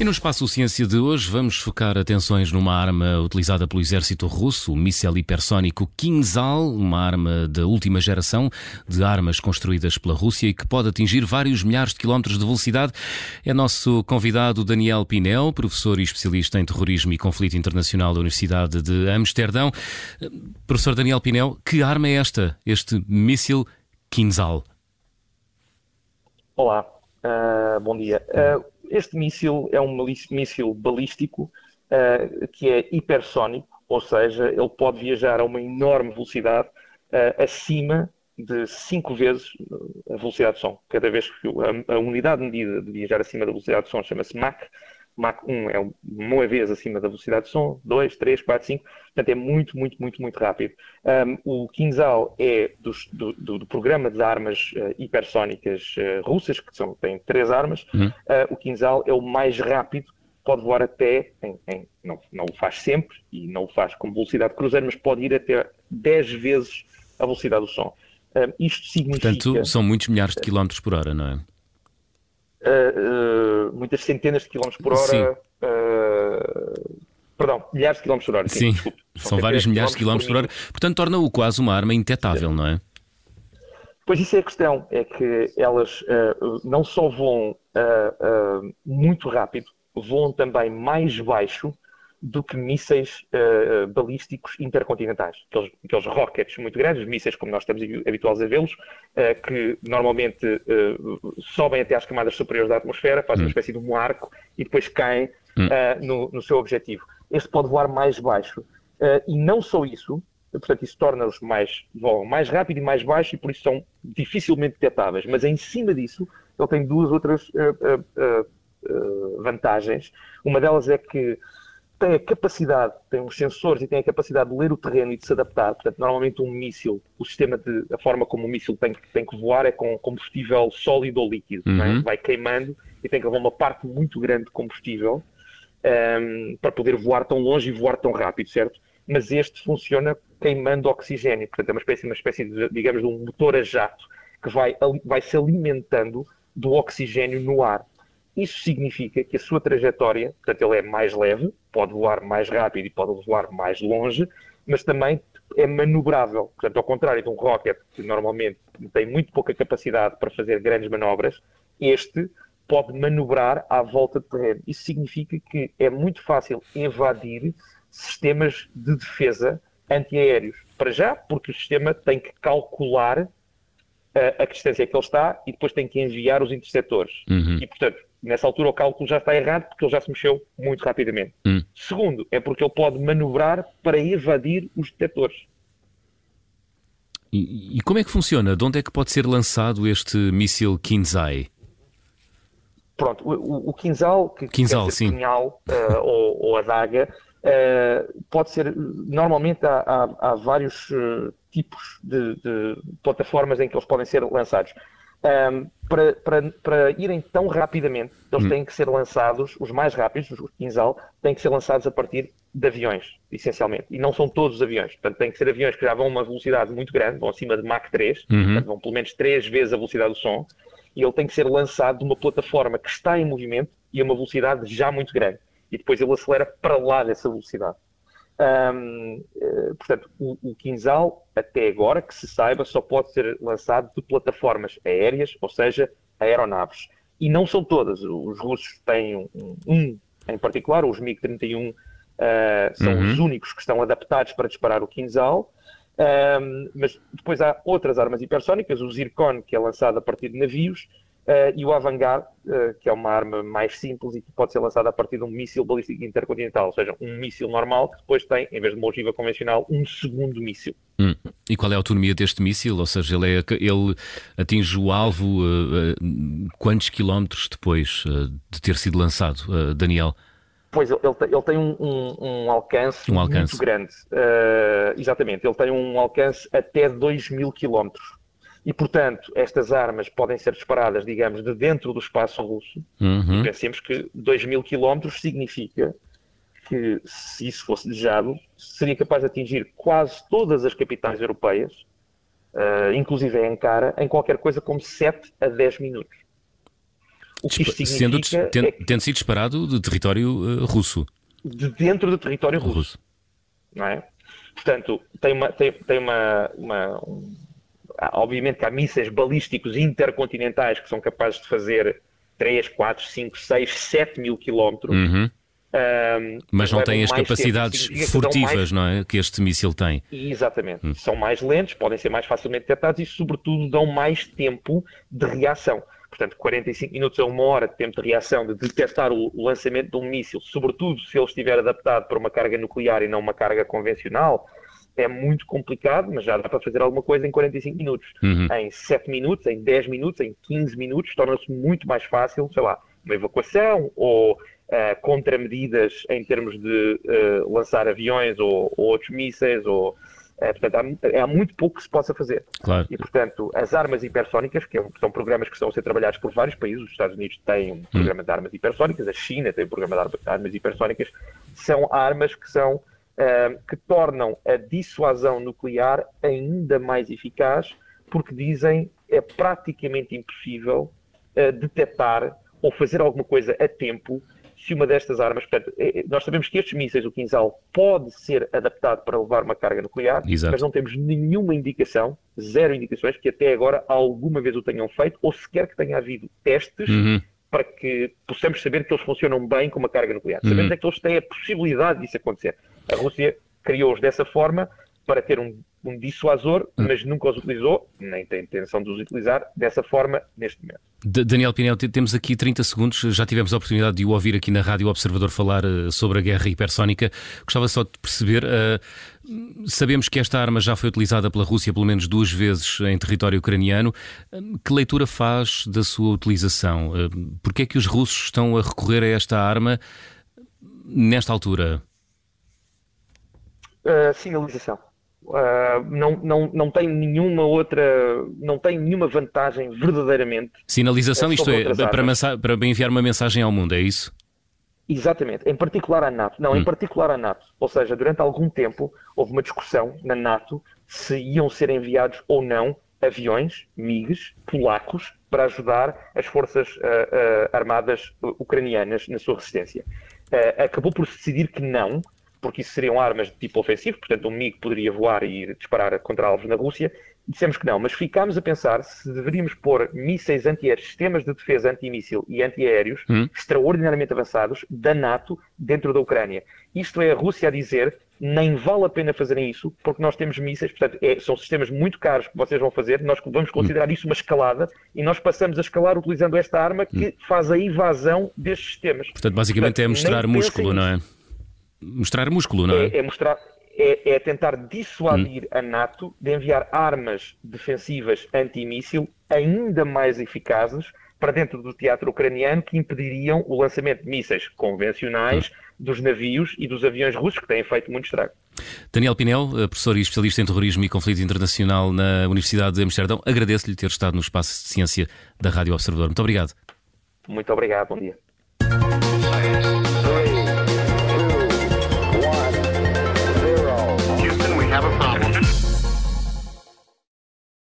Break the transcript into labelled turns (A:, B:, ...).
A: E no Espaço Ciência de hoje vamos focar atenções numa arma utilizada pelo exército russo, o míssil hipersónico Kinzhal, uma arma da última geração de armas construídas pela Rússia e que pode atingir vários milhares de quilómetros de velocidade. É nosso convidado Daniel Pinel, professor e especialista em terrorismo e conflito internacional da Universidade de Amsterdão. Professor Daniel Pinel, que arma é esta, este míssil Kinzhal?
B: Olá, uh, bom dia. Uh, este míssil é um míssil balístico uh, que é hipersónico, ou seja, ele pode viajar a uma enorme velocidade uh, acima de 5 vezes a velocidade de som. Cada vez que a, a unidade medida de viajar acima da velocidade de som chama-se Mach, Mach 1 é uma vez acima da velocidade de som, 2, 3, 4, 5, portanto é muito, muito, muito, muito rápido. Um, o Kinzhal é dos, do, do, do, programa de armas uh, hipersónicas uh, russas, que são, têm três armas, uhum. uh, o Kinzhal é o mais rápido, pode voar até, em, em, não, não o faz sempre, e não o faz com velocidade de cruzeiro, mas pode ir até 10 vezes a velocidade do som. Um, isto significa...
A: Portanto, são muitos milhares de quilómetros por hora, não é?
B: Uh, muitas centenas de quilómetros por hora. Perdão, milhares de quilómetros por hora.
A: Sim. Desculpe, são, são vários milhares de quilómetros por, por hora. Portanto, torna-o quase uma arma indetetável, não é?
B: Pois isso é a questão, é que elas uh, não só voam uh, uh, muito rápido, voam também mais baixo do que mísseis uh, balísticos intercontinentais. Aqueles, aqueles rockets muito grandes, mísseis como nós estamos habituados a vê-los, uh, que normalmente uh, sobem até às camadas superiores da atmosfera, fazem hum. uma espécie de um arco e depois caem hum. no, no, seu objetivo. Este pode voar mais baixo. e não só isso, portanto, isso torna-os mais, voam mais rápido e mais baixo e por isso são dificilmente detectáveis. Mas em cima disso, ele tem duas outras vantagens. Uma delas é que tem a capacidade, tem uns sensores e tem a capacidade de ler o terreno e de se adaptar. Portanto, normalmente um míssil, o sistema de, a forma como o míssil tem, tem que voar é com combustível sólido ou líquido. É? Uhum. É? Vai queimando e tem que levar uma parte muito grande de combustível um, ehm, para poder voar tão longe e voar tão rápido, certo? Mas este funciona queimando oxigênio. Portanto, é uma espécie, uma espécie de, digamos, de um motor a jato que vai, vai se alimentando do oxigênio no ar. Isso significa que a sua trajetória, portanto, ele é mais leve, pode voar mais rápido e pode voar mais longe, mas também é manobrável. Portanto, ao contrário de um rocket, que normalmente tem muito pouca capacidade para fazer grandes manobras, este pode manobrar à volta de terreno. Isso significa que é muito fácil evadir sistemas de defesa antiaéreos. Para já, porque o sistema tem que calcular a, eh, a distância que ele está e depois tem que enviar os interceptores. Uhum. E, portanto, nessa altura o cálculo já está errado porque ele já se mexeu muito rapidamente. Hum. Segundo, é porque ele pode manobrar para evadir os detectores.
A: E, e, como é que funciona? De onde é que pode ser lançado este míssil Kinzhal?
B: Pronto, o, o, Kinzhal, que
A: Kinzhal, sim.
B: Kinhal, uh, ou, ou adaga, uh, pode ser, normalmente há, há, há vários uh, tipos de, de, plataformas em que eles podem ser lançados um, para, para, para, irem tão rapidamente, eles hum. têm que ser lançados, os mais rápidos, os Kinzhal, têm que ser lançados a partir de aviões, essencialmente. E não são todos os aviões. Portanto, têm que ser aviões que já vão a uma velocidade muito grande, vão acima de Mach 3, uhum. portanto, vão pelo menos 3 vezes a velocidade do som, e ele tem que ser lançado de uma plataforma que está em movimento e a uma velocidade já muito grande. E depois ele acelera para lá dessa velocidade. Um, uh, portanto, o, o Kinzhal, até agora, que se saiba, só pode ser lançado de plataformas aéreas, ou seja, aeronaves. E não são todas. Os russos têm um, um em particular, os MiG-31 uh, são uhum. os únicos que estão adaptados para disparar o Kinzhal. Um, mas depois há outras armas hipersónicas, o Zircon, que é lançado a partir de navios, Uh, e o Avangard, uh, que é uma arma mais simples e que pode ser lançada a partir de um míssil balístico intercontinental, ou seja, um míssil normal que depois tem, em vez de uma ogiva convencional, um segundo míssil.
A: Hum. E qual é a autonomia deste míssil? Ou seja, ele, é, ele atinge o alvo uh, quantos quilómetros depois de ter sido lançado, Daniel?
B: Pois, ele, ele tem um, um, um, alcance um, alcance muito grande. exatamente, ele tem um alcance até 2 mil quilómetros. E, portanto, estas armas podem ser disparadas, digamos, de dentro do espaço russo. Uhum. Pensemos que 2 mil quilómetros significa que, se isso fosse desejado, seria capaz de atingir quase todas as capitais europeias, uh, inclusive a Ankara, em qualquer coisa como 7 a 10 minutos. O que isto Sendo,
A: ten, é tendo sido disparado de território uh, russo.
B: De dentro do território russo. russo. Não é? Portanto, tem uma. Tem, tem uma, uma um, obviamente que há mísseis balísticos intercontinentais que são capazes de fazer 3, 4, 5, 6, 7 mil quilómetros.
A: Uhum. Um, mas não têm as capacidades furtivas, mais... não é? Que este míssil tem.
B: Exatamente. Hum. São mais lentos, podem ser mais facilmente detectados e, sobretudo, dão mais tempo de reação. Portanto, 45 minutos a uma hora de tempo de reação de detectar o lançamento de um míssil, sobretudo se ele estiver adaptado para uma carga nuclear e não uma carga convencional, é muito complicado, mas já dá para fazer alguma coisa em 45 minutos. Uhum. Em 7 minutos, em 10 minutos, em 15 minutos, torna-se muito mais fácil, sei lá, uma evacuação ou uh, contramedidas em termos de uh, lançar aviões ou, ou outros mísseis ou é, portanto, há, há, muito pouco que se possa fazer.
A: Claro.
B: E, portanto, as armas hipersónicas, que é são programas que estão a ser trabalhados por vários países, os Estados Unidos têm um programa hum. de armas hipersónicas, a China tem um programa de armas hipersónicas, são armas que são uh, que tornam a dissuasão nuclear ainda mais eficaz, porque dizem é praticamente impossível uh, detectar ou fazer alguma coisa a tempo se uma destas armas, portanto, é, é, nós sabemos que estes mísseis, o Quinzal, pode ser adaptado para levar uma carga nuclear,
A: Exato.
B: mas não temos nenhuma indicação, zero indicações, que até agora alguma vez o tenham feito, ou sequer que tenha havido testes uhum. para que possamos saber que eles funcionam bem com uma carga nuclear. Uhum. Sabemos é que eles têm a possibilidade disso acontecer. A Rússia criou-os dessa forma para ter um, um dissuasor, uhum. mas nunca os utilizou, nem tem intenção de os utilizar dessa forma neste momento.
A: Daniel Pinel, temos aqui 30 segundos, já tivemos a oportunidade de o ouvir aqui na Rádio Observador falar uh, sobre a guerra hipersónica. Gostava só de perceber, uh, sabemos que esta arma já foi utilizada pela Rússia pelo menos duas vezes em território ucraniano. Uh, que leitura faz da sua utilização? Uh, Porquê é que os russos estão a recorrer a esta arma nesta altura?
B: Sinalização. Uh, não, não, não tem nenhuma outra, não tem nenhuma vantagem verdadeiramente.
A: Sinalização, isto é, para, para enviar uma mensagem ao mundo, é isso?
B: Exatamente, em particular à NATO. Não, hum. em particular à NATO. Ou seja, durante algum tempo houve uma discussão na NATO se iam ser enviados ou não aviões, MiGs, polacos, para ajudar as forças uh, uh, armadas ucranianas na sua resistência. acabou por se decidir que não, porque isso seriam armas de tipo ofensivo, portanto um MiG poderia voar e disparar contra alvos na Rússia. Dissemos que não, mas ficámos a pensar se deveríamos pôr mísseis antiaéreos, sistemas de defesa antimíssil e antiaéreos hum. extraordinariamente avançados da NATO dentro da Ucrânia. Isto é a Rússia a dizer nem vale a pena fazerem isso, porque nós temos mísseis, portanto, é, são sistemas muito caros que vocês vão fazer, nós vamos considerar isso uma escalada e nós passamos a escalar utilizando esta arma que hum. faz a evasão destes sistemas.
A: Portanto, basicamente portanto, é mostrar músculo, não é? Mostrar músculo, não é?
B: É, é mostrar, é, é, tentar dissuadir hum. a NATO de enviar armas defensivas antimíssil ainda mais eficazes para dentro do teatro ucraniano que impediriam o lançamento de mísseis convencionais hum. dos navios e dos aviões russos que têm feito muito estrago.
A: Daniel Pinel, eh, professor e especialista em terrorismo e conflito internacional na Universidade de Amsterdão, agradeço-lhe ter estado no espaço de ciência da Rádio Observador. Muito obrigado.
B: Muito obrigado, bom dia.